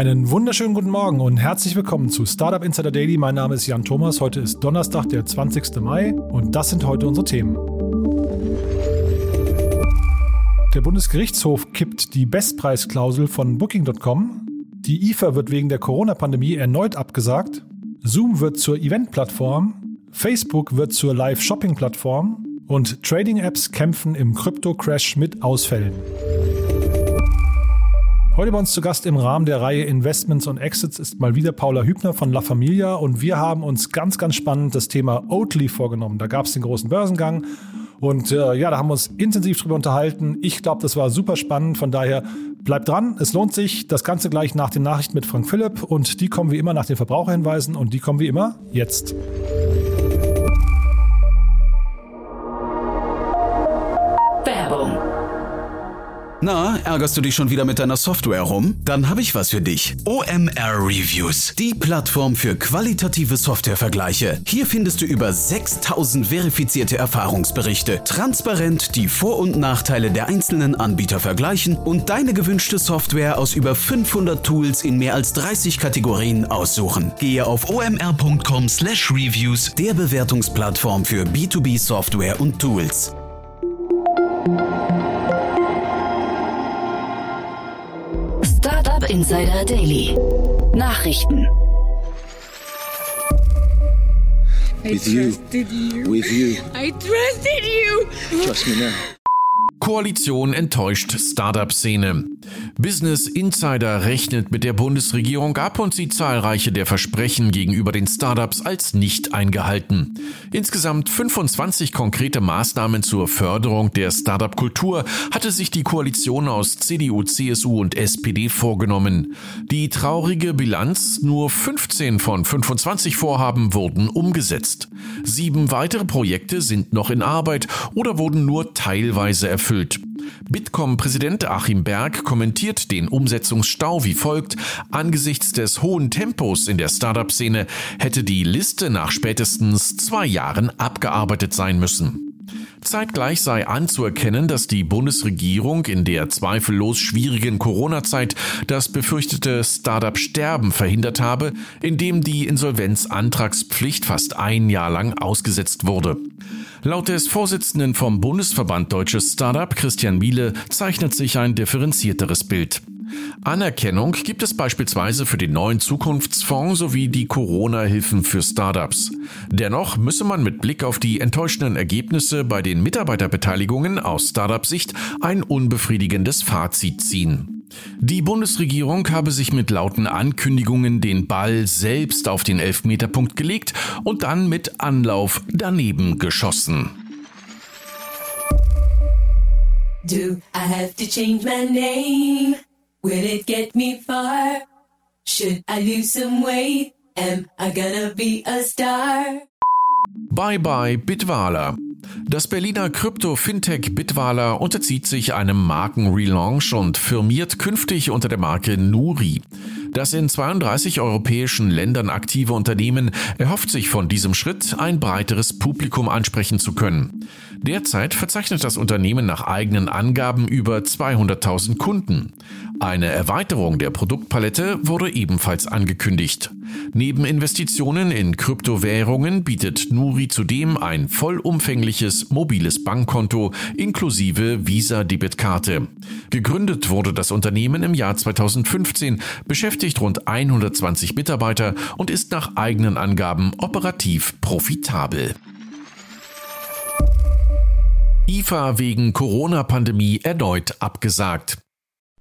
Einen wunderschönen guten Morgen und herzlich willkommen zu Startup Insider Daily. Mein Name ist Jan Thomas. Heute ist Donnerstag, der 20. Mai und das sind heute unsere Themen. Der Bundesgerichtshof kippt die Bestpreisklausel von Booking.com. Die IFA wird wegen der Corona-Pandemie erneut abgesagt. Zoom wird zur Event-Plattform. Facebook wird zur Live-Shopping-Plattform. Und Trading-Apps kämpfen im Krypto-Crash mit Ausfällen. Heute bei uns zu Gast im Rahmen der Reihe Investments und Exits ist mal wieder Paula Hübner von La Familia und wir haben uns ganz, ganz spannend das Thema Oatly vorgenommen. Da gab es den großen Börsengang und äh, ja, da haben wir uns intensiv drüber unterhalten. Ich glaube, das war super spannend. Von daher bleibt dran, es lohnt sich. Das Ganze gleich nach den Nachrichten mit Frank Philipp und die kommen wie immer nach den Verbraucherhinweisen und die kommen wie immer jetzt. Na, ärgerst du dich schon wieder mit deiner Software rum? Dann habe ich was für dich. OMR Reviews, die Plattform für qualitative Softwarevergleiche. Hier findest du über 6000 verifizierte Erfahrungsberichte, transparent die Vor- und Nachteile der einzelnen Anbieter vergleichen und deine gewünschte Software aus über 500 Tools in mehr als 30 Kategorien aussuchen. Gehe auf omr.com/reviews, der Bewertungsplattform für B2B Software und Tools. Insider Daily. Nachrichten. With you. With you. I trusted you. Trust me now. Koalition enttäuscht Startup-Szene. Business Insider rechnet mit der Bundesregierung ab und sieht zahlreiche der Versprechen gegenüber den Startups als nicht eingehalten. Insgesamt 25 konkrete Maßnahmen zur Förderung der Startup-Kultur hatte sich die Koalition aus CDU, CSU und SPD vorgenommen. Die traurige Bilanz, nur 15 von 25 Vorhaben wurden umgesetzt. Sieben weitere Projekte sind noch in Arbeit oder wurden nur teilweise erfüllt erfüllt. Bitkom-Präsident Achim Berg kommentiert den Umsetzungsstau wie folgt. Angesichts des hohen Tempos in der Startup-Szene hätte die Liste nach spätestens zwei Jahren abgearbeitet sein müssen. Zeitgleich sei anzuerkennen, dass die Bundesregierung in der zweifellos schwierigen Corona-Zeit das befürchtete Startup-Sterben verhindert habe, indem die Insolvenzantragspflicht fast ein Jahr lang ausgesetzt wurde. Laut des Vorsitzenden vom Bundesverband Deutsches Startup, Christian Miele, zeichnet sich ein differenzierteres Bild. Anerkennung gibt es beispielsweise für den neuen Zukunftsfonds sowie die Corona-Hilfen für Startups. Dennoch müsse man mit Blick auf die enttäuschenden Ergebnisse bei den Mitarbeiterbeteiligungen aus Startup-Sicht ein unbefriedigendes Fazit ziehen. Die Bundesregierung habe sich mit lauten Ankündigungen den Ball selbst auf den Elfmeterpunkt gelegt und dann mit Anlauf daneben geschossen. Do I have to change my name? Will it get me far? Should I lose some weight? Am I gonna be a star? Bye bye Bitwala. Das Berliner Krypto-Fintech Bitwala unterzieht sich einem Markenrelaunch und firmiert künftig unter der Marke Nuri. Das in 32 europäischen Ländern aktive Unternehmen erhofft sich von diesem Schritt, ein breiteres Publikum ansprechen zu können. Derzeit verzeichnet das Unternehmen nach eigenen Angaben über 200.000 Kunden. Eine Erweiterung der Produktpalette wurde ebenfalls angekündigt. Neben Investitionen in Kryptowährungen bietet Nuri zudem ein vollumfängliches mobiles Bankkonto inklusive Visa-Debitkarte. Gegründet wurde das Unternehmen im Jahr 2015, beschäftigt rund 120 Mitarbeiter und ist nach eigenen Angaben operativ profitabel. IFA wegen Corona-Pandemie erneut abgesagt.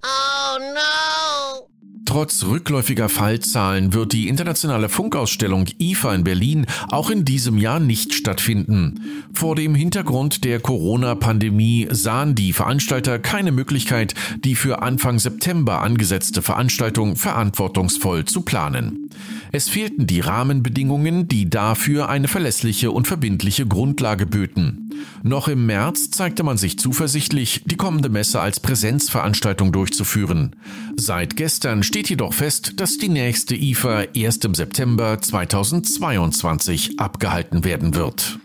Oh no! Trotz rückläufiger Fallzahlen wird die internationale Funkausstellung IFA in Berlin auch in diesem Jahr nicht stattfinden. Vor dem Hintergrund der Corona-Pandemie sahen die Veranstalter keine Möglichkeit, die für Anfang September angesetzte Veranstaltung verantwortungsvoll zu planen. Es fehlten die Rahmenbedingungen, die dafür eine verlässliche und verbindliche Grundlage böten. Noch im März zeigte man sich zuversichtlich, die kommende Messe als Präsenzveranstaltung durchzuführen. Seit gestern steht jedoch fest, dass die nächste IFA erst im September 2022 abgehalten werden wird.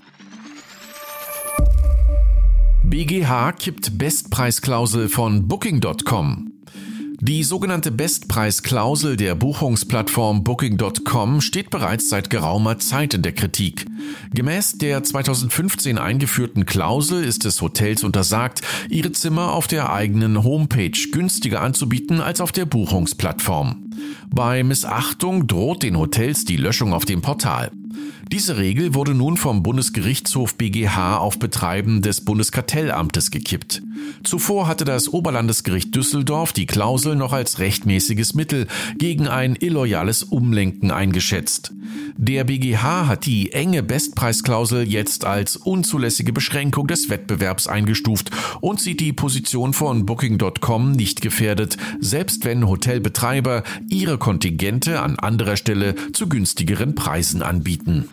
BGH kippt Bestpreisklausel von Booking.com. Die sogenannte Bestpreisklausel der Buchungsplattform Booking.com steht bereits seit geraumer Zeit in der Kritik. Gemäß der 2015 eingeführten Klausel ist es Hotels untersagt, ihre Zimmer auf der eigenen Homepage günstiger anzubieten als auf der Buchungsplattform. Bei Missachtung droht den Hotels die Löschung auf dem Portal. Diese Regel wurde nun vom Bundesgerichtshof BGH auf Betreiben des Bundeskartellamtes gekippt. Zuvor hatte das Oberlandesgericht Düsseldorf die Klausel noch als rechtmäßiges Mittel gegen ein illoyales Umlenken eingeschätzt. Der BGH hat die enge Bestpreisklausel jetzt als unzulässige Beschränkung des Wettbewerbs eingestuft und sieht die Position von Booking.com nicht gefährdet, selbst wenn Hotelbetreiber ihre Kontingente an anderer Stelle zu günstigeren Preisen anbieten.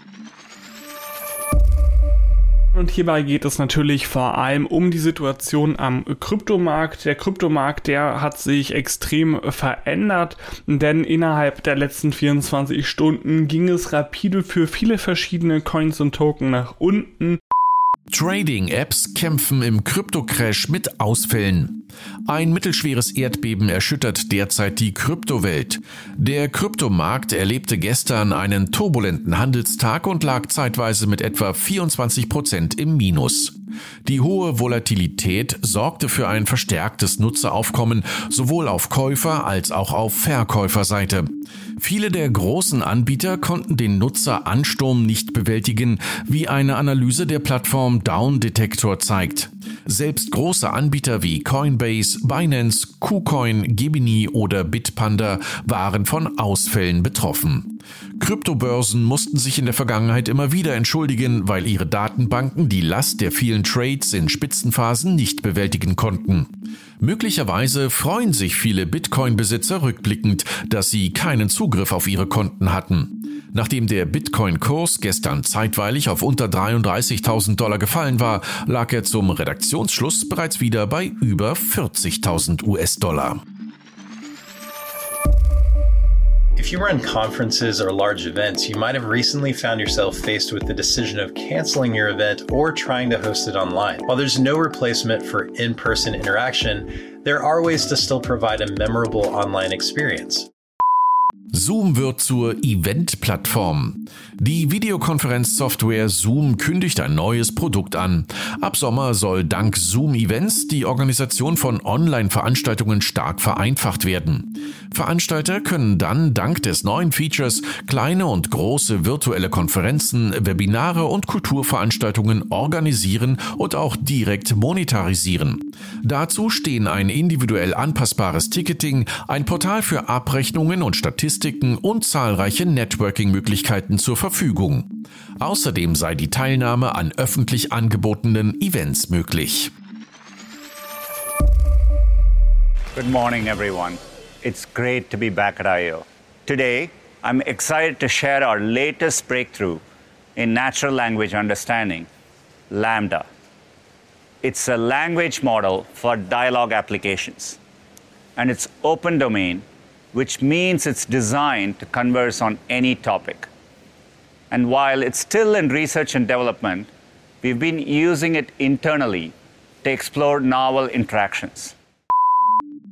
Und hierbei geht es natürlich vor allem um die Situation am Kryptomarkt. Der Kryptomarkt, der hat sich extrem verändert, denn innerhalb der letzten 24 Stunden ging es rapide für viele verschiedene Coins und Token nach unten. Trading-Apps kämpfen im Krypto-Crash mit Ausfällen. Ein mittelschweres Erdbeben erschüttert derzeit die Kryptowelt. Der Kryptomarkt erlebte gestern einen turbulenten Handelstag und lag zeitweise mit etwa 24 Prozent im Minus. Die hohe Volatilität sorgte für ein verstärktes Nutzeraufkommen sowohl auf Käufer- als auch auf Verkäuferseite. Viele der großen Anbieter konnten den Nutzeransturm nicht bewältigen, wie eine Analyse der Plattform Down Detector zeigt. Selbst große Anbieter wie Coinbase, Binance, KuCoin, Gemini oder Bitpanda waren von Ausfällen betroffen. Kryptobörsen mussten sich in der Vergangenheit immer wieder entschuldigen, weil ihre Datenbanken die Last der vielen Trades in Spitzenphasen nicht bewältigen konnten. Möglicherweise freuen sich viele Bitcoin-Besitzer rückblickend, dass sie keinen Zugriff auf ihre Konten hatten. Nachdem der Bitcoin-Kurs gestern zeitweilig auf unter 33.000 Dollar gefallen war, lag er zum Redaktionsschluss bereits wieder bei über 40.000 US-Dollar. If you run conferences or large events, you might have recently found yourself faced with the decision of canceling your event or trying to host it online. While there's no replacement for in person interaction, there are ways to still provide a memorable online experience. Zoom wird zur Event-Plattform. Die Videokonferenzsoftware Zoom kündigt ein neues Produkt an. Ab Sommer soll dank Zoom Events die Organisation von Online-Veranstaltungen stark vereinfacht werden. Veranstalter können dann dank des neuen Features kleine und große virtuelle Konferenzen, Webinare und Kulturveranstaltungen organisieren und auch direkt monetarisieren. Dazu stehen ein individuell anpassbares Ticketing, ein Portal für Abrechnungen und Statistiken, Statistiken und zahlreiche Networking-Möglichkeiten zur Verfügung. Außerdem sei die Teilnahme an öffentlich angebotenen Events möglich. Good morning, everyone. It's great to be back at I.O. Today, I'm excited to share our latest breakthrough in natural language understanding, Lambda. It's a language model for dialogue applications, and it's open domain which means it's designed to converse on any topic. And while it's still in research and development, we've been using it internally to explore novel interactions.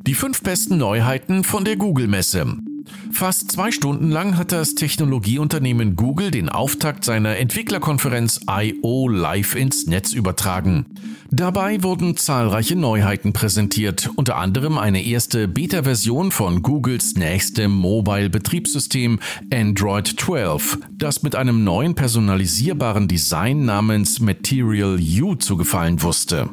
Die fünf besten Neuheiten von der Google-Messe. Fast zwei Stunden lang hat das Technologieunternehmen Google den Auftakt seiner Entwicklerkonferenz I.O. live ins Netz übertragen. Dabei wurden zahlreiche Neuheiten präsentiert, unter anderem eine erste Beta-Version von Googles nächstem Mobile-Betriebssystem Android 12, das mit einem neuen personalisierbaren Design namens Material U zu gefallen wusste.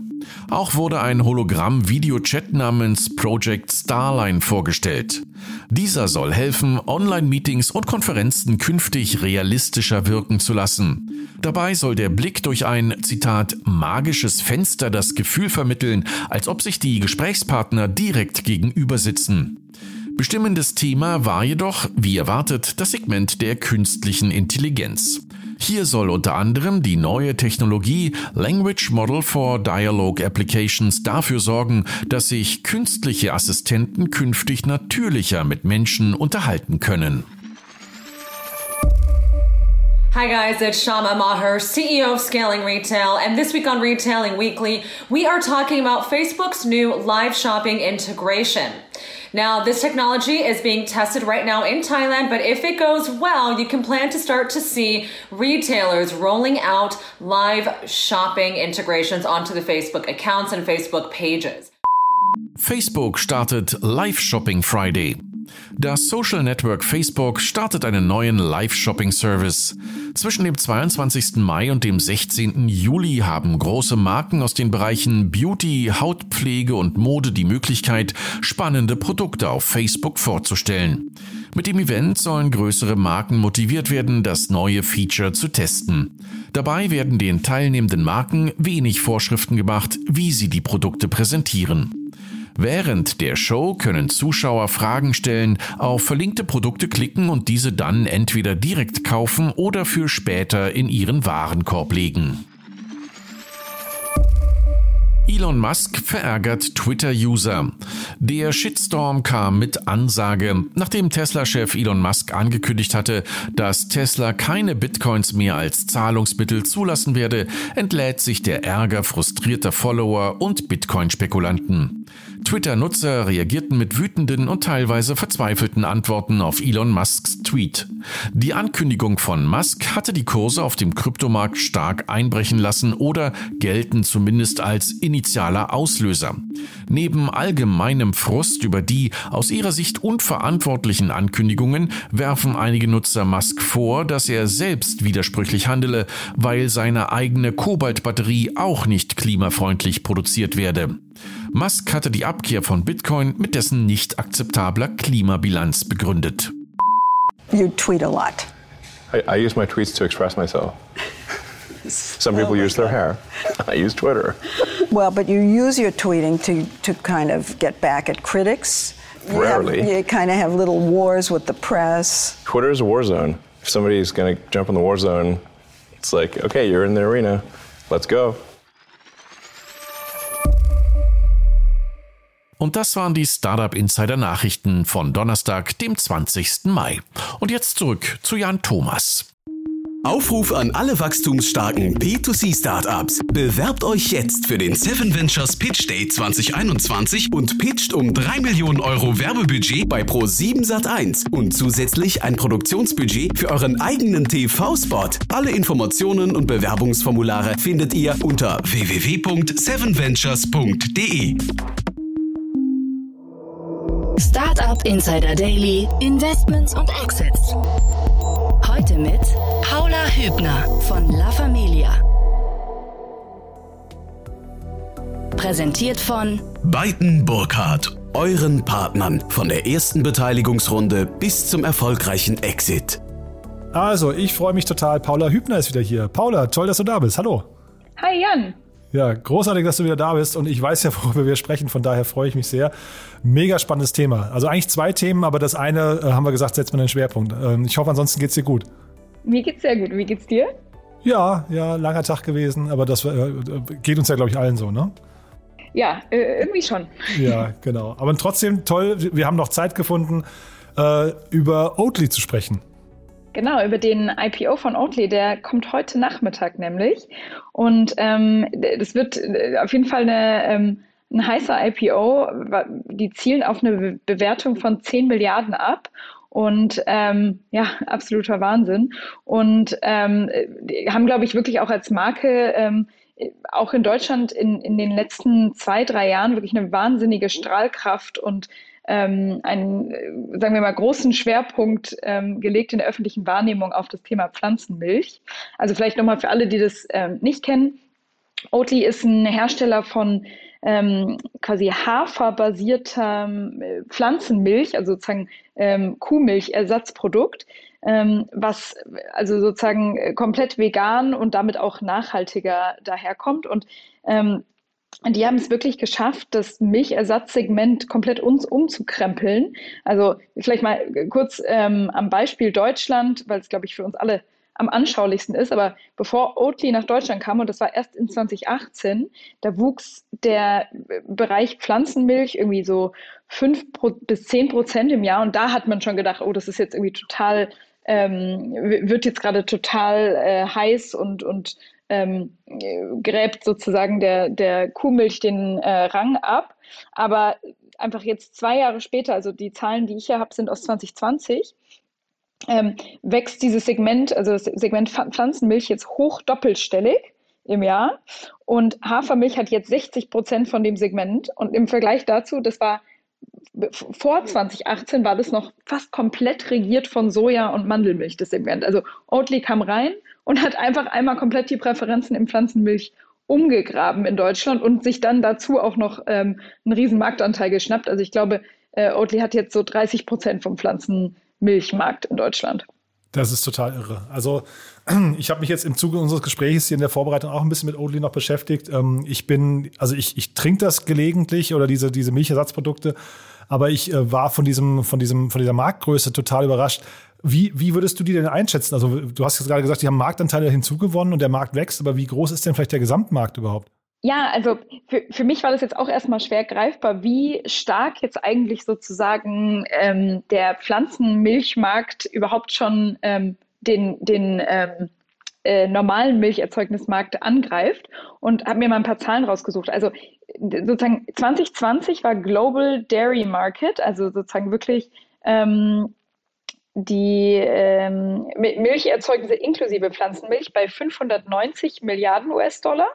Auch wurde ein Hologramm-Videochat namens Project Starline vorgestellt. Dieser soll helfen, Online-Meetings und Konferenzen künftig realistischer wirken zu lassen. Dabei soll der Blick durch ein, Zitat, magisches Fenster das Gefühl vermitteln, als ob sich die Gesprächspartner direkt gegenüber sitzen. Bestimmendes Thema war jedoch, wie erwartet, das Segment der künstlichen Intelligenz. Hier soll unter anderem die neue Technologie Language Model for Dialogue Applications dafür sorgen, dass sich künstliche Assistenten künftig natürlicher mit Menschen unterhalten können. Hi guys, it's Shama Maher, CEO of Scaling Retail, and this week on Retailing Weekly, we are talking about Facebook's new live shopping integration. Now, this technology is being tested right now in Thailand, but if it goes well, you can plan to start to see retailers rolling out live shopping integrations onto the Facebook accounts and Facebook pages. Facebook started Live Shopping Friday. Das Social Network Facebook startet einen neuen Live-Shopping-Service. Zwischen dem 22. Mai und dem 16. Juli haben große Marken aus den Bereichen Beauty, Hautpflege und Mode die Möglichkeit, spannende Produkte auf Facebook vorzustellen. Mit dem Event sollen größere Marken motiviert werden, das neue Feature zu testen. Dabei werden den teilnehmenden Marken wenig Vorschriften gemacht, wie sie die Produkte präsentieren. Während der Show können Zuschauer Fragen stellen, auf verlinkte Produkte klicken und diese dann entweder direkt kaufen oder für später in ihren Warenkorb legen. Elon Musk verärgert Twitter-User. Der Shitstorm kam mit Ansage, nachdem Tesla-Chef Elon Musk angekündigt hatte, dass Tesla keine Bitcoins mehr als Zahlungsmittel zulassen werde, entlädt sich der Ärger frustrierter Follower und Bitcoin-Spekulanten. Twitter-Nutzer reagierten mit wütenden und teilweise verzweifelten Antworten auf Elon Musks Tweet. Die Ankündigung von Musk hatte die Kurse auf dem Kryptomarkt stark einbrechen lassen oder gelten zumindest als initialer Auslöser. Neben allgemeinem Frust über die aus ihrer Sicht unverantwortlichen Ankündigungen werfen einige Nutzer Musk vor, dass er selbst widersprüchlich handele, weil seine eigene Kobaltbatterie auch nicht klimafreundlich produziert werde. Musk hatte die Abkehr von Bitcoin mit dessen nicht akzeptabler Klimabilanz begründet. You tweet a lot. I, I use my tweets to express myself. Some people oh use their hair. I use Twitter. Well, but you use your tweeting to, to kind of get back at critics. You Rarely. Have, you kind of have little wars with the press. Twitter is a war zone. If somebody's going to jump in the war zone, it's like, okay, you're in the arena. Let's go. Und das waren die Startup Insider Nachrichten von Donnerstag, dem 20. Mai. Und jetzt zurück zu Jan Thomas. Aufruf an alle wachstumsstarken P2C-Startups. Bewerbt euch jetzt für den Seven Ventures Pitch Day 2021 und pitcht um 3 Millionen Euro Werbebudget bei Pro7 Sat1 und zusätzlich ein Produktionsbudget für euren eigenen TV-Spot. Alle Informationen und Bewerbungsformulare findet ihr unter www.sevenventures.de. Startup Insider Daily, Investments und Exits. Heute mit Paula Hübner von La Familia. Präsentiert von Beiten Burkhardt, euren Partnern von der ersten Beteiligungsrunde bis zum erfolgreichen Exit. Also, ich freue mich total. Paula Hübner ist wieder hier. Paula, toll, dass du da bist. Hallo. Hi Jan. Ja, großartig, dass du wieder da bist und ich weiß ja, worüber wir sprechen, von daher freue ich mich sehr. Mega spannendes Thema. Also eigentlich zwei Themen, aber das eine äh, haben wir gesagt, setzt man den Schwerpunkt. Ähm, ich hoffe, ansonsten geht's dir gut. Mir geht's sehr gut. Wie geht's dir? Ja, ja, langer Tag gewesen, aber das äh, geht uns ja, glaube ich, allen so, ne? Ja, äh, irgendwie schon. Ja, genau. Aber trotzdem toll, wir haben noch Zeit gefunden, äh, über Oatly zu sprechen. Genau, über den IPO von Oatly, der kommt heute Nachmittag nämlich. Und ähm, das wird äh, auf jeden Fall eine, ähm, ein heißer IPO. Die zielen auf eine Bewertung von 10 Milliarden ab. Und ähm, ja, absoluter Wahnsinn. Und ähm, haben, glaube ich, wirklich auch als Marke ähm, auch in Deutschland in, in den letzten zwei, drei Jahren wirklich eine wahnsinnige Strahlkraft und ähm, einen, äh, sagen wir mal, großen Schwerpunkt ähm, gelegt in der öffentlichen Wahrnehmung auf das Thema Pflanzenmilch. Also vielleicht nochmal für alle, die das ähm, nicht kennen. Oatly ist ein Hersteller von ähm, quasi haferbasierter äh, Pflanzenmilch, also sozusagen ähm, Kuhmilchersatzprodukt, ähm, was also sozusagen komplett vegan und damit auch nachhaltiger daherkommt. Und ähm, die haben es wirklich geschafft, das Milchersatzsegment komplett uns umzukrempeln. Also vielleicht mal kurz ähm, am Beispiel Deutschland, weil es, glaube ich, für uns alle am anschaulichsten ist. Aber bevor Oatly nach Deutschland kam, und das war erst in 2018, da wuchs der Bereich Pflanzenmilch irgendwie so fünf bis zehn Prozent im Jahr. Und da hat man schon gedacht, oh, das ist jetzt irgendwie total ähm, wird jetzt gerade total äh, heiß und, und ähm, gräbt sozusagen der, der Kuhmilch den äh, Rang ab. Aber einfach jetzt zwei Jahre später, also die Zahlen, die ich hier habe, sind aus 2020, ähm, wächst dieses Segment, also das Segment Pflanzenmilch jetzt hoch doppelstellig im Jahr. Und Hafermilch hat jetzt 60 Prozent von dem Segment. Und im Vergleich dazu, das war vor 2018 war das noch fast komplett regiert von Soja und Mandelmilch, das Segment. Also Oatly kam rein und hat einfach einmal komplett die Präferenzen in Pflanzenmilch umgegraben in Deutschland und sich dann dazu auch noch ähm, einen riesen Marktanteil geschnappt. Also ich glaube, äh, Oatly hat jetzt so 30 Prozent vom Pflanzenmilchmarkt in Deutschland. Das ist total irre. Also ich habe mich jetzt im Zuge unseres Gesprächs hier in der Vorbereitung auch ein bisschen mit Oatly noch beschäftigt. Ähm, ich bin, also ich, ich trinke das gelegentlich oder diese, diese Milchersatzprodukte, aber ich äh, war von diesem, von diesem, von dieser Marktgröße total überrascht. Wie, wie würdest du die denn einschätzen? Also du hast jetzt gerade gesagt, die haben Marktanteile hinzugewonnen und der Markt wächst, aber wie groß ist denn vielleicht der Gesamtmarkt überhaupt? Ja, also für, für mich war das jetzt auch erstmal schwer greifbar, wie stark jetzt eigentlich sozusagen ähm, der Pflanzenmilchmarkt überhaupt schon ähm, den, den ähm, äh, normalen Milcherzeugnismarkt angreift und habe mir mal ein paar Zahlen rausgesucht. Also sozusagen 2020 war Global Dairy Market, also sozusagen wirklich ähm, die ähm, Milcherzeugnisse inklusive Pflanzenmilch bei 590 Milliarden US-Dollar.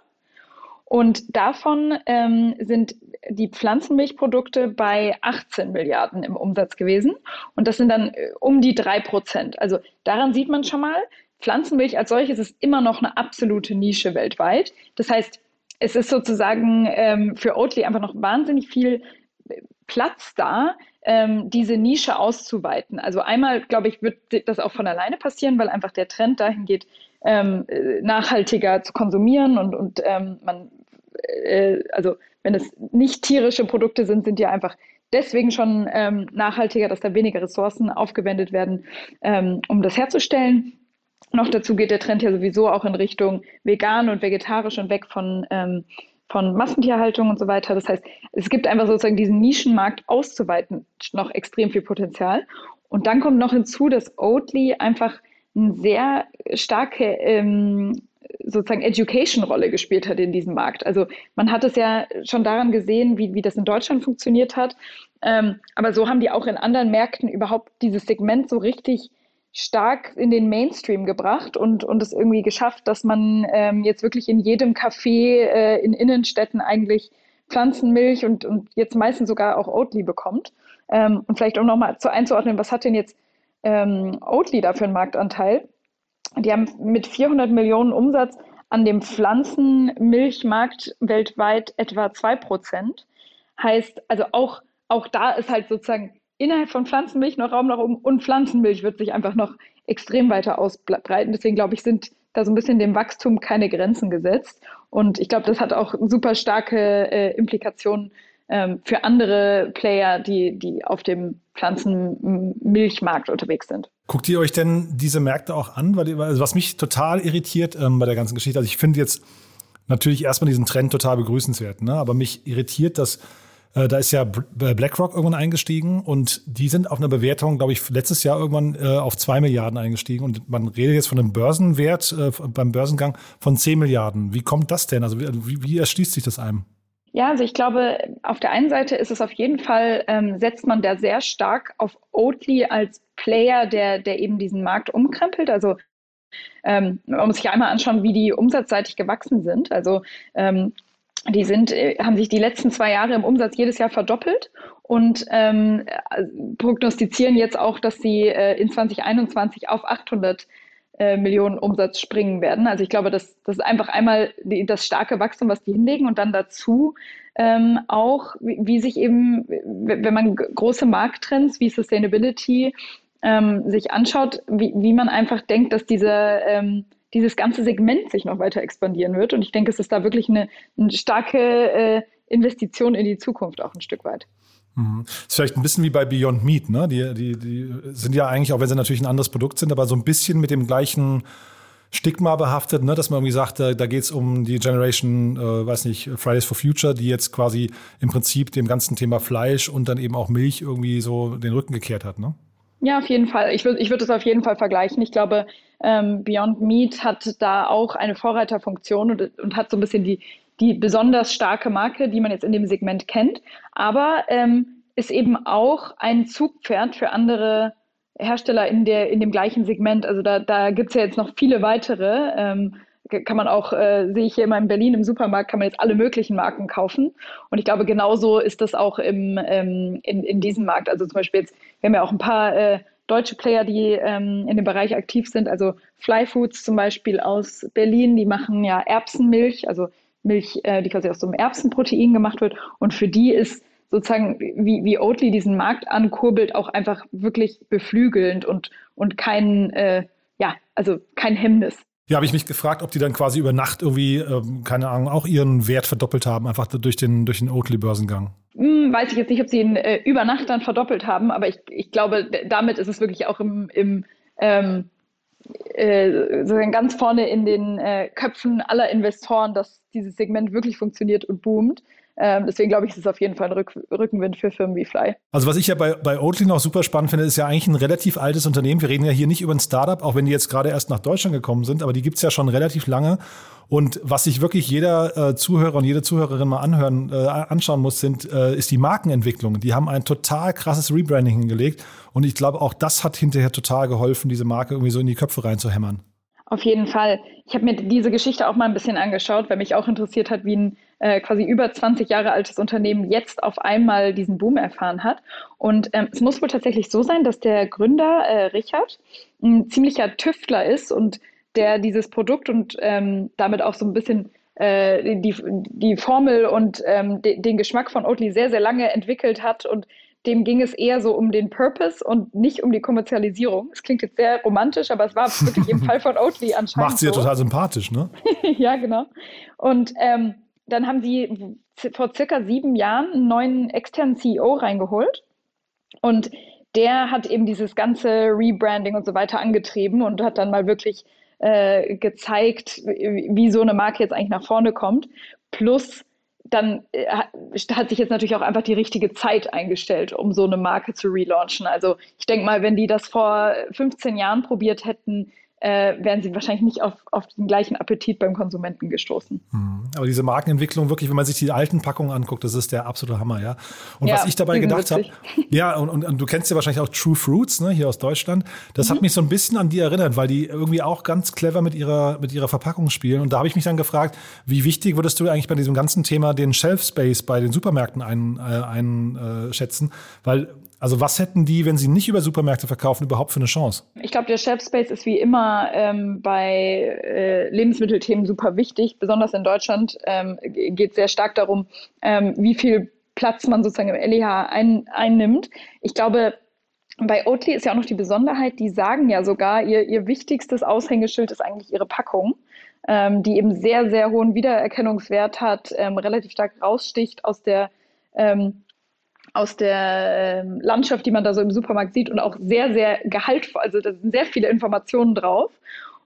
Und davon ähm, sind die Pflanzenmilchprodukte bei 18 Milliarden im Umsatz gewesen. Und das sind dann äh, um die drei Prozent. Also daran sieht man schon mal, Pflanzenmilch als solches ist immer noch eine absolute Nische weltweit. Das heißt, es ist sozusagen ähm, für Oatly einfach noch wahnsinnig viel äh, Platz da, ähm, diese Nische auszuweiten. Also einmal, glaube ich, wird das auch von alleine passieren, weil einfach der Trend dahin geht, ähm, äh, nachhaltiger zu konsumieren und, und ähm, man äh, also wenn es nicht tierische Produkte sind, sind die einfach deswegen schon ähm, nachhaltiger, dass da weniger Ressourcen aufgewendet werden, ähm, um das herzustellen. Noch dazu geht der Trend ja sowieso auch in Richtung vegan und vegetarisch und weg von, ähm, von Massentierhaltung und so weiter. Das heißt, es gibt einfach sozusagen diesen Nischenmarkt auszuweiten, noch extrem viel Potenzial. Und dann kommt noch hinzu, dass Oatly einfach eine sehr starke ähm, sozusagen Education-Rolle gespielt hat in diesem Markt. Also man hat es ja schon daran gesehen, wie, wie das in Deutschland funktioniert hat. Ähm, aber so haben die auch in anderen Märkten überhaupt dieses Segment so richtig stark in den Mainstream gebracht und, und es irgendwie geschafft, dass man ähm, jetzt wirklich in jedem Café äh, in Innenstädten eigentlich Pflanzenmilch und, und jetzt meistens sogar auch Oatly bekommt. Ähm, und vielleicht um nochmal zu einzuordnen, was hat denn jetzt ähm, Oatly da für einen Marktanteil? Die haben mit 400 Millionen Umsatz an dem Pflanzenmilchmarkt weltweit etwa 2 Prozent. Heißt, also auch, auch da ist halt sozusagen innerhalb von Pflanzenmilch noch Raum nach oben und Pflanzenmilch wird sich einfach noch extrem weiter ausbreiten. Deswegen glaube ich, sind da so ein bisschen dem Wachstum keine Grenzen gesetzt. Und ich glaube, das hat auch super starke äh, Implikationen ähm, für andere Player, die, die auf dem Pflanzenmilchmarkt unterwegs sind. Guckt ihr euch denn diese Märkte auch an? Weil, also was mich total irritiert ähm, bei der ganzen Geschichte, also ich finde jetzt natürlich erstmal diesen Trend total begrüßenswert, ne? aber mich irritiert, dass äh, da ist ja äh, BlackRock irgendwann eingestiegen und die sind auf einer Bewertung, glaube ich, letztes Jahr irgendwann äh, auf zwei Milliarden eingestiegen und man redet jetzt von einem Börsenwert äh, beim Börsengang von zehn Milliarden. Wie kommt das denn? Also wie, wie erschließt sich das einem? Ja, also ich glaube, auf der einen Seite ist es auf jeden Fall, ähm, setzt man da sehr stark auf Oatly als Player, der, der eben diesen Markt umkrempelt. Also ähm, man muss sich einmal anschauen, wie die umsatzseitig gewachsen sind. Also ähm, die sind, äh, haben sich die letzten zwei Jahre im Umsatz jedes Jahr verdoppelt und ähm, prognostizieren jetzt auch, dass sie äh, in 2021 auf 800 äh, Millionen Umsatz springen werden. Also ich glaube, das, das ist einfach einmal die, das starke Wachstum, was die hinlegen und dann dazu ähm, auch, wie, wie, sich eben, wenn man große Markttrends wie Sustainability ähm, sich anschaut, wie, wie man einfach denkt, dass diese, ähm, dieses ganze Segment sich noch weiter expandieren wird. Und ich denke, es ist da wirklich eine, eine starke äh, Investition in die Zukunft auch ein Stück weit. Mhm. Ist vielleicht ein bisschen wie bei Beyond Meat, ne? Die, die, die sind ja eigentlich, auch wenn sie natürlich ein anderes Produkt sind, aber so ein bisschen mit dem gleichen Stigma behaftet, ne? dass man irgendwie sagt, da, da geht es um die Generation, äh, weiß nicht, Fridays for Future, die jetzt quasi im Prinzip dem ganzen Thema Fleisch und dann eben auch Milch irgendwie so den Rücken gekehrt hat, ne? Ja, auf jeden Fall. Ich würde ich würd das auf jeden Fall vergleichen. Ich glaube, ähm, Beyond Meat hat da auch eine Vorreiterfunktion und, und hat so ein bisschen die, die besonders starke Marke, die man jetzt in dem Segment kennt, aber ähm, ist eben auch ein Zugpferd für andere Hersteller in, der, in dem gleichen Segment. Also da, da gibt es ja jetzt noch viele weitere. Ähm, kann man auch, äh, sehe ich hier immer in Berlin im Supermarkt, kann man jetzt alle möglichen Marken kaufen. Und ich glaube, genauso ist das auch im, ähm, in, in diesem Markt. Also zum Beispiel jetzt, wir haben ja auch ein paar äh, deutsche Player, die ähm, in dem Bereich aktiv sind. Also Fly Foods zum Beispiel aus Berlin, die machen ja Erbsenmilch, also Milch, äh, die quasi aus so einem Erbsenprotein gemacht wird. Und für die ist sozusagen, wie, wie Oatly diesen Markt ankurbelt, auch einfach wirklich beflügelnd und, und kein, äh, ja, also kein Hemmnis. Ja, habe ich mich gefragt, ob die dann quasi über Nacht irgendwie, ähm, keine Ahnung, auch ihren Wert verdoppelt haben, einfach durch den, durch den Oatly-Börsengang. Hm, weiß ich jetzt nicht, ob sie ihn äh, über Nacht dann verdoppelt haben, aber ich, ich glaube, damit ist es wirklich auch im, im ähm, äh, sozusagen ganz vorne in den äh, Köpfen aller Investoren, dass dieses Segment wirklich funktioniert und boomt. Ähm, deswegen glaube ich, ist es auf jeden Fall ein Rück Rückenwind für Firmen wie Fly. Also was ich ja bei, bei Oatly noch super spannend finde, ist ja eigentlich ein relativ altes Unternehmen. Wir reden ja hier nicht über ein Startup, auch wenn die jetzt gerade erst nach Deutschland gekommen sind, aber die gibt es ja schon relativ lange. Und was sich wirklich jeder äh, Zuhörer und jede Zuhörerin mal anhören, äh, anschauen muss, sind, äh, ist die Markenentwicklung. Die haben ein total krasses Rebranding hingelegt. Und ich glaube, auch das hat hinterher total geholfen, diese Marke irgendwie so in die Köpfe reinzuhämmern. Auf jeden Fall. Ich habe mir diese Geschichte auch mal ein bisschen angeschaut, weil mich auch interessiert hat, wie ein äh, quasi über 20 Jahre altes Unternehmen jetzt auf einmal diesen Boom erfahren hat. Und ähm, es muss wohl tatsächlich so sein, dass der Gründer äh, Richard ein ziemlicher Tüftler ist und der dieses Produkt und ähm, damit auch so ein bisschen äh, die, die Formel und ähm, de, den Geschmack von Oatly sehr, sehr lange entwickelt hat und dem ging es eher so um den Purpose und nicht um die Kommerzialisierung. Es klingt jetzt sehr romantisch, aber es war wirklich im Fall von Oatly anscheinend. Macht sie ja total sympathisch, ne? ja, genau. Und ähm, dann haben sie vor circa sieben Jahren einen neuen externen CEO reingeholt. Und der hat eben dieses ganze Rebranding und so weiter angetrieben und hat dann mal wirklich äh, gezeigt, wie so eine Marke jetzt eigentlich nach vorne kommt. Plus dann äh, hat sich jetzt natürlich auch einfach die richtige Zeit eingestellt, um so eine Marke zu relaunchen. Also ich denke mal, wenn die das vor 15 Jahren probiert hätten, äh, wären sie wahrscheinlich nicht auf, auf den gleichen Appetit beim Konsumenten gestoßen. Mhm. Aber diese Markenentwicklung, wirklich, wenn man sich die alten Packungen anguckt, das ist der absolute Hammer, ja. Und ja, was ich dabei gedacht habe, ja, und, und, und, du kennst ja wahrscheinlich auch True Fruits, ne, hier aus Deutschland. Das mhm. hat mich so ein bisschen an die erinnert, weil die irgendwie auch ganz clever mit ihrer, mit ihrer Verpackung spielen. Und da habe ich mich dann gefragt, wie wichtig würdest du eigentlich bei diesem ganzen Thema den Shelf Space bei den Supermärkten einschätzen? Ein, äh, weil also was hätten die, wenn sie nicht über Supermärkte verkaufen, überhaupt für eine Chance? Ich glaube, der Shelf Space ist wie immer ähm, bei äh, Lebensmittelthemen super wichtig. Besonders in Deutschland ähm, geht es sehr stark darum, ähm, wie viel Platz man sozusagen im LEH ein, einnimmt. Ich glaube, bei Oatly ist ja auch noch die Besonderheit, die sagen ja sogar, ihr, ihr wichtigstes Aushängeschild ist eigentlich ihre Packung, ähm, die eben sehr, sehr hohen Wiedererkennungswert hat, ähm, relativ stark raussticht aus der ähm, aus der äh, Landschaft, die man da so im Supermarkt sieht und auch sehr, sehr gehaltvoll. Also da sind sehr viele Informationen drauf.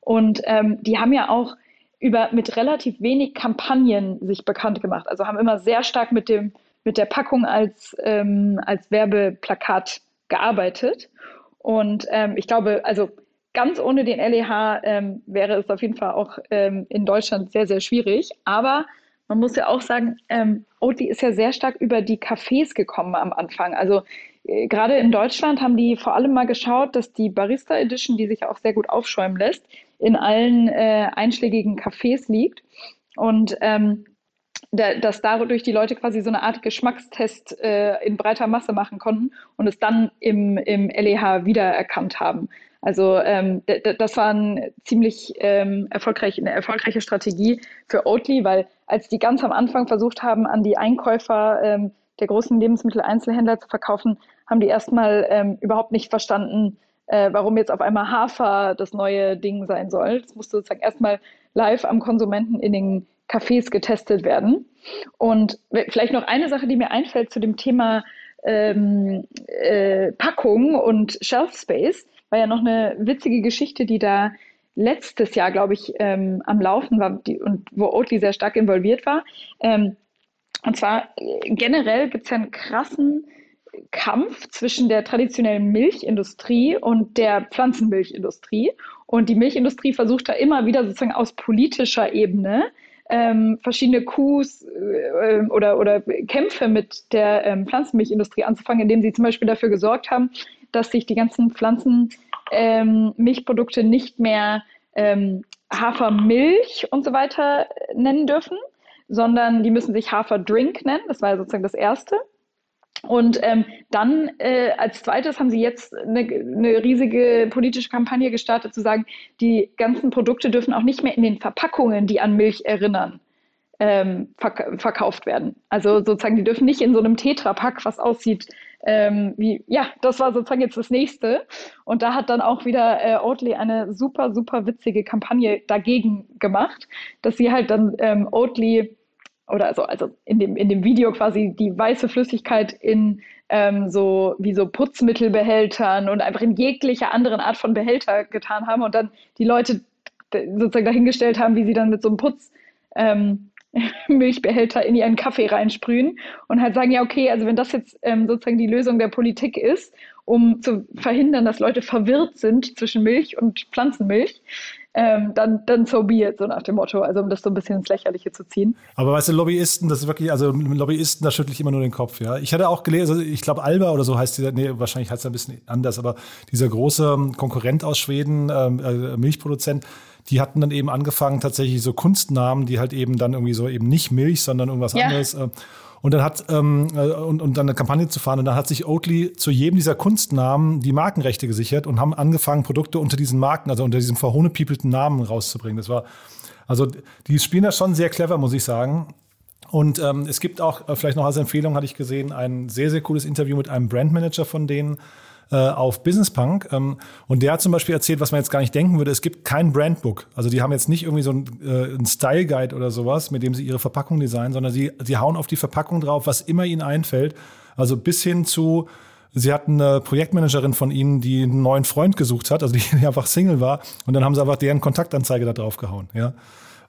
Und ähm, die haben ja auch über mit relativ wenig Kampagnen sich bekannt gemacht. Also haben immer sehr stark mit dem mit der Packung als ähm, als Werbeplakat gearbeitet. Und ähm, ich glaube, also ganz ohne den LEH ähm, wäre es auf jeden Fall auch ähm, in Deutschland sehr, sehr schwierig. Aber man muss ja auch sagen, ähm, Oatly ist ja sehr stark über die Cafés gekommen am Anfang. Also äh, gerade in Deutschland haben die vor allem mal geschaut, dass die Barista Edition, die sich auch sehr gut aufschäumen lässt, in allen äh, einschlägigen Cafés liegt. Und ähm, da, dass dadurch die Leute quasi so eine Art Geschmackstest äh, in breiter Masse machen konnten und es dann im, im LEH wiedererkannt haben. Also ähm, das war ein ziemlich ähm, erfolgreich, eine erfolgreiche Strategie für Oatly, weil als die ganz am Anfang versucht haben, an die Einkäufer ähm, der großen Lebensmitteleinzelhändler zu verkaufen, haben die erstmal ähm, überhaupt nicht verstanden, äh, warum jetzt auf einmal Hafer das neue Ding sein soll. Das musste sozusagen erstmal live am Konsumenten in den Cafés getestet werden. Und vielleicht noch eine Sache, die mir einfällt zu dem Thema ähm, äh, Packung und Shelf Space war ja noch eine witzige Geschichte, die da letztes Jahr, glaube ich, ähm, am Laufen war die, und wo Oatly sehr stark involviert war. Ähm, und zwar äh, generell gibt es ja einen krassen Kampf zwischen der traditionellen Milchindustrie und der Pflanzenmilchindustrie. Und die Milchindustrie versucht da immer wieder sozusagen aus politischer Ebene ähm, verschiedene Coups äh, oder, oder Kämpfe mit der ähm, Pflanzenmilchindustrie anzufangen, indem sie zum Beispiel dafür gesorgt haben, dass sich die ganzen Pflanzenmilchprodukte ähm, nicht mehr ähm, Hafermilch und so weiter nennen dürfen, sondern die müssen sich Haferdrink nennen. Das war sozusagen das Erste. Und ähm, dann äh, als zweites haben sie jetzt eine, eine, riesige politische Kampagne gestartet, zu sagen, die ganzen Produkte dürfen auch nicht mehr in den Verpackungen, die an Milch erinnern, ähm, verk verkauft werden. Also sozusagen, die dürfen nicht in so einem Tetrapack, was aussieht ähm, wie, ja, das war sozusagen jetzt das nächste. Und da hat dann auch wieder äh, Oatly eine super, super witzige Kampagne dagegen gemacht, dass sie halt dann ähm, Oatly oder also, also in, dem, in dem Video quasi die weiße Flüssigkeit in ähm, so wie so Putzmittelbehältern und einfach in jeglicher anderen Art von Behälter getan haben und dann die Leute sozusagen dahingestellt haben, wie sie dann mit so einem Putz ähm, Milchbehälter in ihren Kaffee reinsprühen und halt sagen, ja, okay, also wenn das jetzt ähm, sozusagen die Lösung der Politik ist, um zu verhindern, dass Leute verwirrt sind zwischen Milch und Pflanzenmilch, ähm, dann, dann so be it, so nach dem Motto, also um das so ein bisschen ins Lächerliche zu ziehen. Aber weißt du, Lobbyisten, das ist wirklich, also Lobbyisten, da schüttle ich immer nur den Kopf, ja. Ich hatte auch gelesen, also ich glaube Alba oder so heißt dieser, nee, wahrscheinlich heißt es ein bisschen anders, aber dieser große Konkurrent aus Schweden, ähm, äh, Milchproduzent, die hatten dann eben angefangen, tatsächlich so Kunstnamen, die halt eben dann irgendwie so eben nicht Milch, sondern irgendwas ja. anderes. Äh, und dann hat ähm, äh, und, und dann eine Kampagne zu fahren und dann hat sich Oatly zu jedem dieser Kunstnamen die Markenrechte gesichert und haben angefangen Produkte unter diesen Marken, also unter diesem verhohnepiepelten Namen rauszubringen. Das war also die spielen das schon sehr clever, muss ich sagen. Und ähm, es gibt auch, äh, vielleicht noch als Empfehlung hatte ich gesehen, ein sehr, sehr cooles Interview mit einem Brandmanager von denen, äh, auf Business Punk. Ähm, und der hat zum Beispiel erzählt, was man jetzt gar nicht denken würde, es gibt kein Brandbook. Also die haben jetzt nicht irgendwie so ein, äh, ein Style Guide oder sowas, mit dem sie ihre Verpackung designen, sondern sie, sie hauen auf die Verpackung drauf, was immer ihnen einfällt. Also bis hin zu Sie hatten eine Projektmanagerin von ihnen, die einen neuen Freund gesucht hat, also die, die einfach Single war, und dann haben sie einfach deren Kontaktanzeige da drauf gehauen. Ja,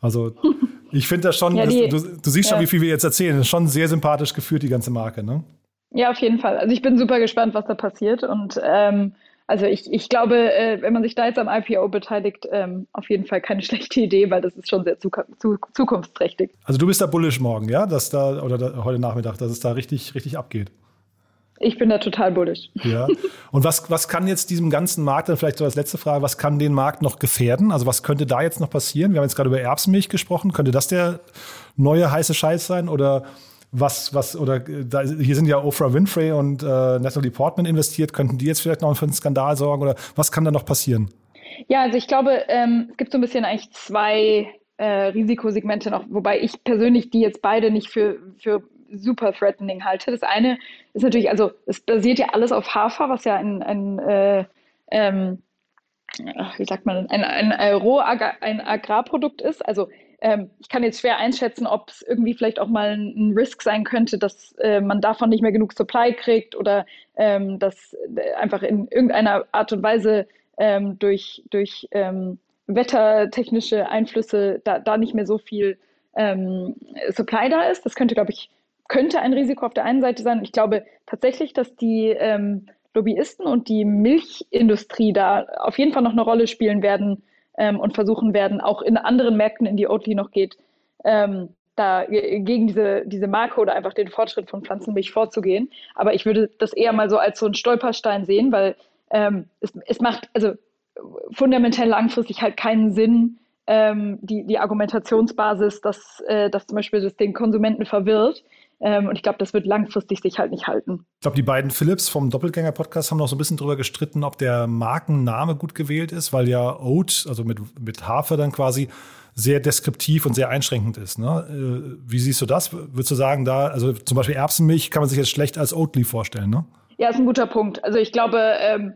also ich finde das schon. Ja, die, das, du, du, siehst schon, wie viel wir jetzt erzählen. Das ist schon sehr sympathisch geführt die ganze Marke. Ne? Ja, auf jeden Fall. Also ich bin super gespannt, was da passiert. Und ähm, also ich, ich glaube, äh, wenn man sich da jetzt am IPO beteiligt, ähm, auf jeden Fall keine schlechte Idee, weil das ist schon sehr zu, zu, zukunftsträchtig. Also du bist da bullish morgen, ja, dass da oder da, heute Nachmittag, dass es da richtig, richtig abgeht. Ich bin da total bullish. Ja. Und was, was kann jetzt diesem ganzen Markt, dann vielleicht so als letzte Frage, was kann den Markt noch gefährden? Also was könnte da jetzt noch passieren? Wir haben jetzt gerade über Erbsenmilch gesprochen. Könnte das der neue heiße Scheiß sein? Oder was, was, oder da, hier sind ja Oprah Winfrey und äh, Natalie Portman investiert, könnten die jetzt vielleicht noch für einen Skandal sorgen oder was kann da noch passieren? Ja, also ich glaube, ähm, es gibt so ein bisschen eigentlich zwei äh, Risikosegmente noch, wobei ich persönlich die jetzt beide nicht für, für super threatening halte. Das eine ist natürlich, also es basiert ja alles auf Hafer, was ja ein, ein äh, ähm, wie sagt man, ein, ein, ein, ein Agrarprodukt ist. Also ähm, ich kann jetzt schwer einschätzen, ob es irgendwie vielleicht auch mal ein, Risk sein könnte, dass äh, man davon nicht mehr genug Supply kriegt oder ähm, dass äh, einfach in irgendeiner Art und Weise ähm, durch, durch ähm, wettertechnische Einflüsse da, da nicht mehr so viel ähm, Supply da ist. Das könnte, glaube ich, könnte ein Risiko auf der einen Seite sein. Ich glaube tatsächlich, dass die ähm, Lobbyisten und die Milchindustrie da auf jeden Fall noch eine Rolle spielen werden, ähm, und versuchen werden, auch in anderen Märkten, in die Oatly noch geht, ähm, da gegen diese, diese Marke oder einfach den Fortschritt von Pflanzenmilch vorzugehen. Aber ich würde das eher mal so als so einen Stolperstein sehen, weil ähm, es, es macht also fundamental langfristig halt keinen Sinn, ähm, die, die Argumentationsbasis, dass, äh, dass zum Beispiel das den Konsumenten verwirrt, ähm, und ich glaube, das wird langfristig sich halt nicht halten. Ich glaube, die beiden Philips vom Doppelgänger-Podcast haben noch so ein bisschen drüber gestritten, ob der Markenname gut gewählt ist, weil ja Oat, also mit, mit Hafer dann quasi sehr deskriptiv und sehr einschränkend ist. Ne? Äh, wie siehst du das? Würdest du sagen, da, also zum Beispiel Erbsenmilch kann man sich jetzt schlecht als Oatly vorstellen, ne? Ja, ist ein guter Punkt. Also ich glaube, ähm,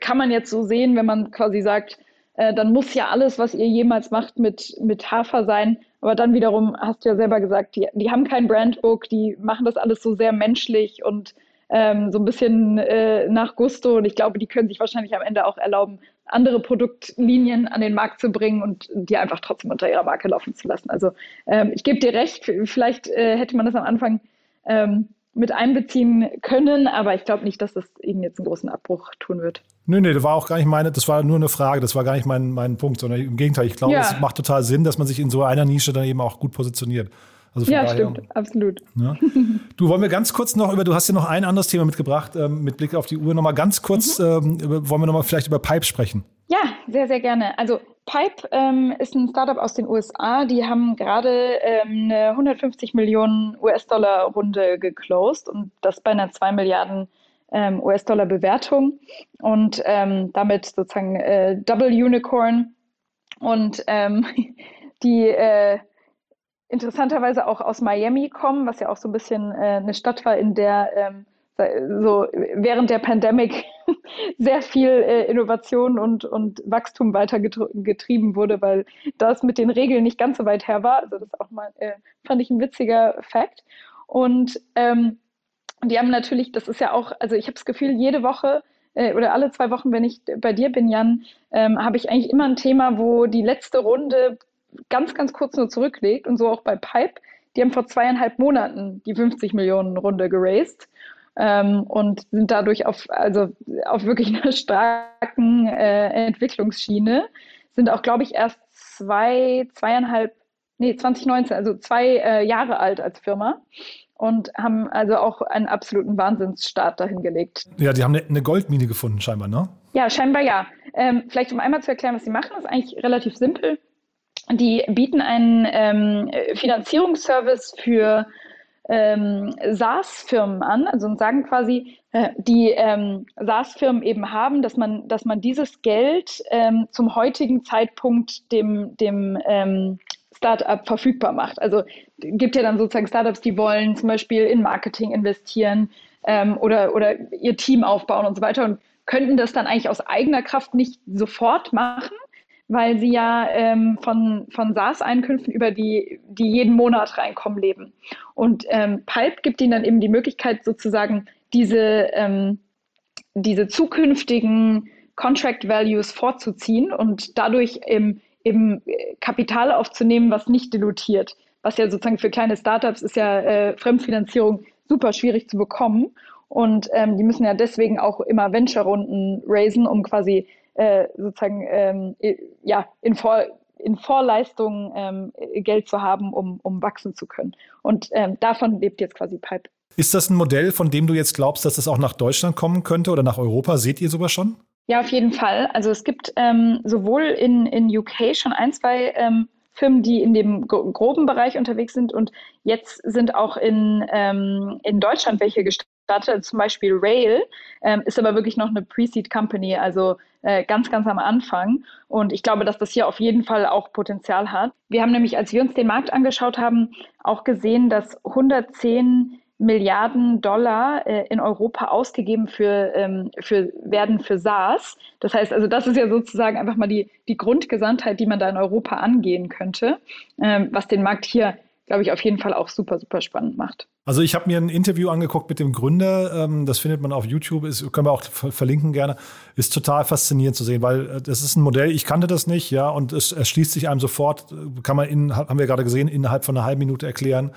kann man jetzt so sehen, wenn man quasi sagt, äh, dann muss ja alles, was ihr jemals macht, mit, mit Hafer sein. Aber dann wiederum hast du ja selber gesagt, die, die haben kein Brandbook, die machen das alles so sehr menschlich und ähm, so ein bisschen äh, nach Gusto. Und ich glaube, die können sich wahrscheinlich am Ende auch erlauben, andere Produktlinien an den Markt zu bringen und die einfach trotzdem unter ihrer Marke laufen zu lassen. Also ähm, ich gebe dir recht, vielleicht äh, hätte man das am Anfang ähm, mit einbeziehen können, aber ich glaube nicht, dass das ihnen jetzt einen großen Abbruch tun wird. Nö, nee, das war auch gar nicht meine, das war nur eine Frage, das war gar nicht mein, mein Punkt, sondern im Gegenteil, ich glaube, ja. es macht total Sinn, dass man sich in so einer Nische dann eben auch gut positioniert. Also ja, daher, stimmt, absolut. Ja. Du wollen wir ganz kurz noch über, du hast ja noch ein anderes Thema mitgebracht, ähm, mit Blick auf die Uhr nochmal ganz kurz, mhm. ähm, wollen wir nochmal vielleicht über Pipe sprechen? Ja, sehr, sehr gerne. Also Pipe ähm, ist ein Startup aus den USA, die haben gerade ähm, eine 150 Millionen US-Dollar Runde geclosed und das bei einer 2 Milliarden ähm, US-Dollar Bewertung und ähm, damit sozusagen äh, Double Unicorn und die äh, interessanterweise auch aus Miami kommen, was ja auch so ein bisschen äh, eine Stadt war, in der ähm, so während der Pandemic sehr viel äh, Innovation und, und Wachstum weitergetrieben wurde, weil das mit den Regeln nicht ganz so weit her war. Also das auch mal, äh, fand ich ein witziger Fakt. Und ähm, die haben natürlich, das ist ja auch, also ich habe das Gefühl, jede Woche äh, oder alle zwei Wochen, wenn ich bei dir bin, Jan, ähm, habe ich eigentlich immer ein Thema, wo die letzte Runde ganz, ganz kurz nur zurücklegt und so auch bei Pipe. Die haben vor zweieinhalb Monaten die 50 Millionen Runde geraced ähm, und sind dadurch auf, also auf wirklich einer starken äh, Entwicklungsschiene. Sind auch, glaube ich, erst zwei, zweieinhalb, nee, 2019, also zwei äh, Jahre alt als Firma und haben also auch einen absoluten Wahnsinnsstart dahin gelegt. Ja, die haben eine, eine Goldmine gefunden, scheinbar, ne? Ja, scheinbar ja. Ähm, vielleicht um einmal zu erklären, was sie machen, ist eigentlich relativ simpel. Die bieten einen ähm, Finanzierungsservice für ähm, SaaS-Firmen an, also und sagen quasi, äh, die ähm, SaaS-Firmen eben haben, dass man, dass man dieses Geld ähm, zum heutigen Zeitpunkt dem, dem ähm, Startup verfügbar macht. Also gibt ja dann sozusagen Startups, die wollen zum Beispiel in Marketing investieren ähm, oder, oder ihr Team aufbauen und so weiter und könnten das dann eigentlich aus eigener Kraft nicht sofort machen, weil sie ja ähm, von, von SaaS-Einkünften über die, die jeden Monat reinkommen, leben. Und ähm, Pulp gibt ihnen dann eben die Möglichkeit, sozusagen diese, ähm, diese zukünftigen Contract Values vorzuziehen und dadurch eben, eben Kapital aufzunehmen, was nicht dilutiert. Was ja sozusagen für kleine Startups ist ja äh, Fremdfinanzierung super schwierig zu bekommen. Und ähm, die müssen ja deswegen auch immer Venture-Runden raisen, um quasi äh, sozusagen ähm, ja, in, Vor in Vorleistung ähm, Geld zu haben, um, um wachsen zu können. Und ähm, davon lebt jetzt quasi Pipe. Ist das ein Modell, von dem du jetzt glaubst, dass es auch nach Deutschland kommen könnte oder nach Europa? Seht ihr sowas schon? Ja, auf jeden Fall. Also es gibt ähm, sowohl in, in UK schon ein, zwei ähm, Firmen, die in dem groben Bereich unterwegs sind und jetzt sind auch in, ähm, in Deutschland welche gestartet startet, zum Beispiel Rail, ähm, ist aber wirklich noch eine Pre-Seed Company, also äh, ganz, ganz am Anfang. Und ich glaube, dass das hier auf jeden Fall auch Potenzial hat. Wir haben nämlich, als wir uns den Markt angeschaut haben, auch gesehen, dass 110 Milliarden Dollar äh, in Europa ausgegeben für, ähm, für, werden für SaaS. Das heißt, also das ist ja sozusagen einfach mal die, die Grundgesamtheit, die man da in Europa angehen könnte, ähm, was den Markt hier glaube ich, auf jeden Fall auch super, super spannend macht. Also ich habe mir ein Interview angeguckt mit dem Gründer, ähm, das findet man auf YouTube, ist, können wir auch verlinken gerne, ist total faszinierend zu sehen, weil äh, das ist ein Modell, ich kannte das nicht, ja, und es erschließt sich einem sofort, äh, kann man, in, haben wir gerade gesehen, innerhalb von einer halben Minute erklären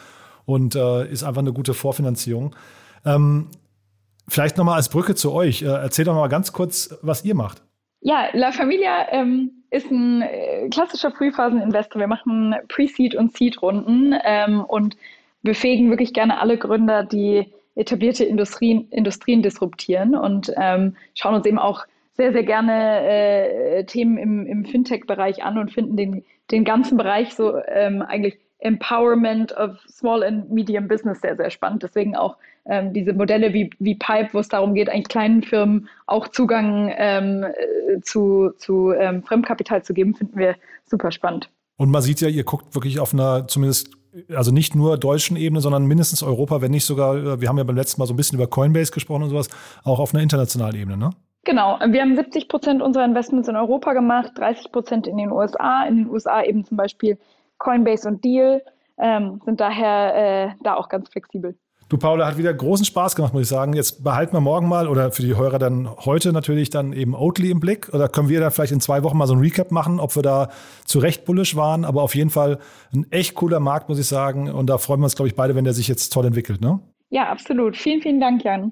und äh, ist einfach eine gute Vorfinanzierung. Ähm, vielleicht nochmal als Brücke zu euch, äh, erzählt doch mal ganz kurz, was ihr macht. Ja, La Familia ähm, ist ein äh, klassischer Frühphasen-Investor. Wir machen Pre-Seed und Seed-Runden ähm, und befähigen wirklich gerne alle Gründer, die etablierte Industrien, Industrien disruptieren und ähm, schauen uns eben auch sehr, sehr gerne äh, Themen im, im Fintech-Bereich an und finden den, den ganzen Bereich so ähm, eigentlich Empowerment of Small and Medium Business sehr, sehr spannend. Deswegen auch ähm, diese Modelle wie, wie Pipe, wo es darum geht, eigentlich kleinen Firmen auch Zugang ähm, äh, zu, zu ähm, Fremdkapital zu geben, finden wir super spannend. Und man sieht ja, ihr guckt wirklich auf einer zumindest, also nicht nur deutschen Ebene, sondern mindestens Europa, wenn nicht sogar, äh, wir haben ja beim letzten Mal so ein bisschen über Coinbase gesprochen und sowas, auch auf einer internationalen Ebene, ne? Genau, wir haben 70 Prozent unserer Investments in Europa gemacht, 30 Prozent in den USA. In den USA eben zum Beispiel Coinbase und Deal, ähm, sind daher äh, da auch ganz flexibel. Du, Paula, hat wieder großen Spaß gemacht, muss ich sagen. Jetzt behalten wir morgen mal oder für die Hörer dann heute natürlich dann eben Oatly im Blick. Oder können wir da vielleicht in zwei Wochen mal so ein Recap machen, ob wir da zu Recht bullish waren. Aber auf jeden Fall ein echt cooler Markt, muss ich sagen. Und da freuen wir uns, glaube ich, beide, wenn der sich jetzt toll entwickelt, ne? Ja, absolut. Vielen, vielen Dank, Jan.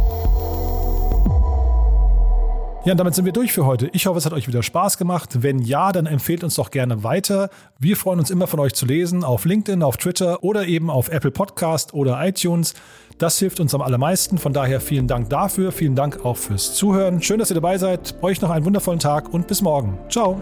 Ja, und damit sind wir durch für heute. Ich hoffe, es hat euch wieder Spaß gemacht. Wenn ja, dann empfehlt uns doch gerne weiter. Wir freuen uns immer von euch zu lesen auf LinkedIn, auf Twitter oder eben auf Apple Podcast oder iTunes. Das hilft uns am allermeisten. Von daher vielen Dank dafür. Vielen Dank auch fürs Zuhören. Schön, dass ihr dabei seid. Euch noch einen wundervollen Tag und bis morgen. Ciao.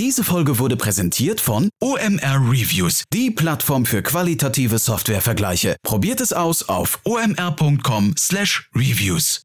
Diese Folge wurde präsentiert von OMR Reviews, die Plattform für qualitative Softwarevergleiche. Probiert es aus auf omr.com/reviews.